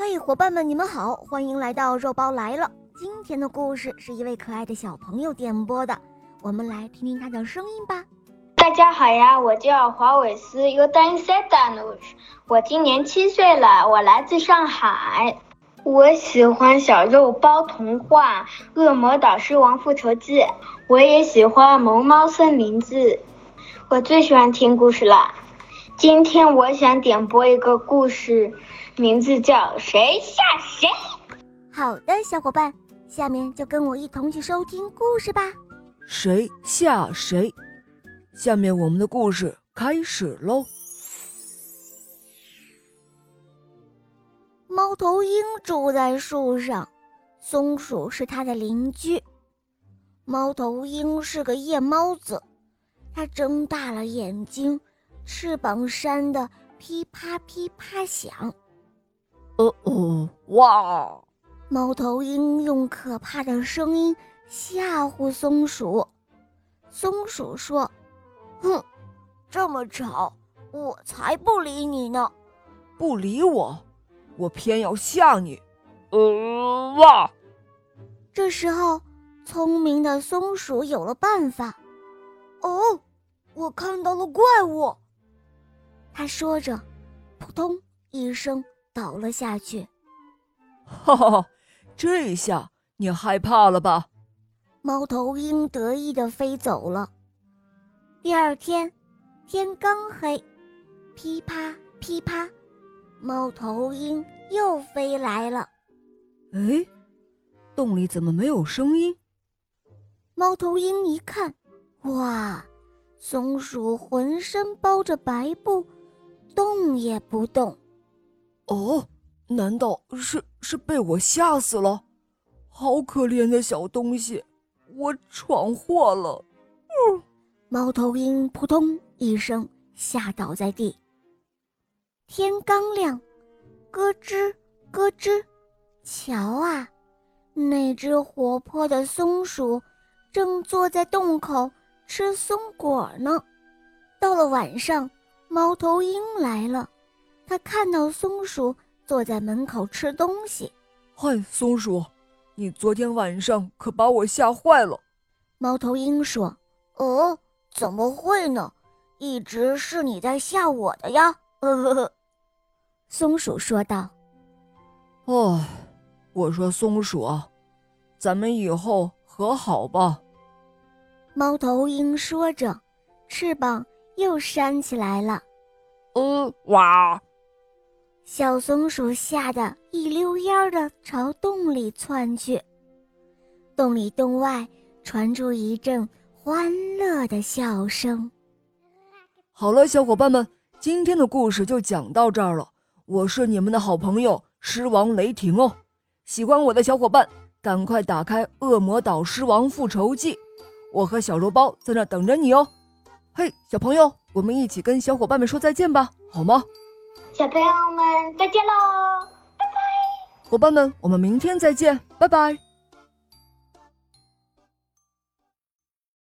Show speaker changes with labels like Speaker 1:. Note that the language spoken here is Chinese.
Speaker 1: 嘿，伙伴们，你们好，欢迎来到肉包来了。今天的故事是一位可爱的小朋友点播的，我们来听听他的声音吧。
Speaker 2: 大家好呀，我叫华伟斯 u d a n s e d a n u 我今年七岁了，我来自上海。我喜欢《小肉包童话》《恶魔岛狮王复仇记》，我也喜欢《萌猫森林记》。我最喜欢听故事了。今天我想点播一个故事。名字叫谁吓谁？
Speaker 1: 好的，小伙伴，下面就跟我一同去收听故事吧。
Speaker 3: 谁吓谁？下面我们的故事开始喽。
Speaker 1: 猫头鹰住在树上，松鼠是它的邻居。猫头鹰是个夜猫子，它睁大了眼睛，翅膀扇得噼啪噼啪响。
Speaker 3: 哦哦，哇！
Speaker 1: 猫头鹰用可怕的声音吓唬松鼠。松鼠说：“哼，这么吵，我才不理你呢！
Speaker 3: 不理我，我偏要吓你！”呃，哇！
Speaker 1: 这时候，聪明的松鼠有了办法。哦，我看到了怪物！他说着，扑通一声。倒了下去，
Speaker 3: 哈哈，这下你害怕了吧？
Speaker 1: 猫头鹰得意的飞走了。第二天，天刚黑，噼啪噼啪，猫头鹰又飞来了。
Speaker 3: 哎，洞里怎么没有声音？
Speaker 1: 猫头鹰一看，哇，松鼠浑身包着白布，动也不动。
Speaker 3: 哦，难道是是被我吓死了？好可怜的小东西，我闯祸了。
Speaker 1: 嗯，猫头鹰扑通一声吓倒在地。天刚亮，咯吱咯吱，瞧啊，那只活泼的松鼠正坐在洞口吃松果呢。到了晚上，猫头鹰来了。它看到松鼠坐在门口吃东西。
Speaker 3: 嗨，松鼠，你昨天晚上可把我吓坏了。
Speaker 1: 猫头鹰说：“哦，怎么会呢？一直是你在吓我的呀。”呵呵呵。松鼠说道：“
Speaker 3: 哦，我说松鼠啊，咱们以后和好吧。”
Speaker 1: 猫头鹰说着，翅膀又扇起来了。
Speaker 3: 嗯，哇！
Speaker 1: 小松鼠吓得一溜烟的朝洞里窜去，洞里洞外传出一阵欢乐的笑声。
Speaker 3: 好了，小伙伴们，今天的故事就讲到这儿了。我是你们的好朋友狮王雷霆哦。喜欢我的小伙伴，赶快打开《恶魔岛狮王复仇记》，我和小肉包在那等着你哦。嘿，小朋友，我们一起跟小伙伴们说再见吧，好吗？
Speaker 2: 小朋友们，再见喽！拜拜，
Speaker 3: 伙伴们，我们明天再见，拜拜。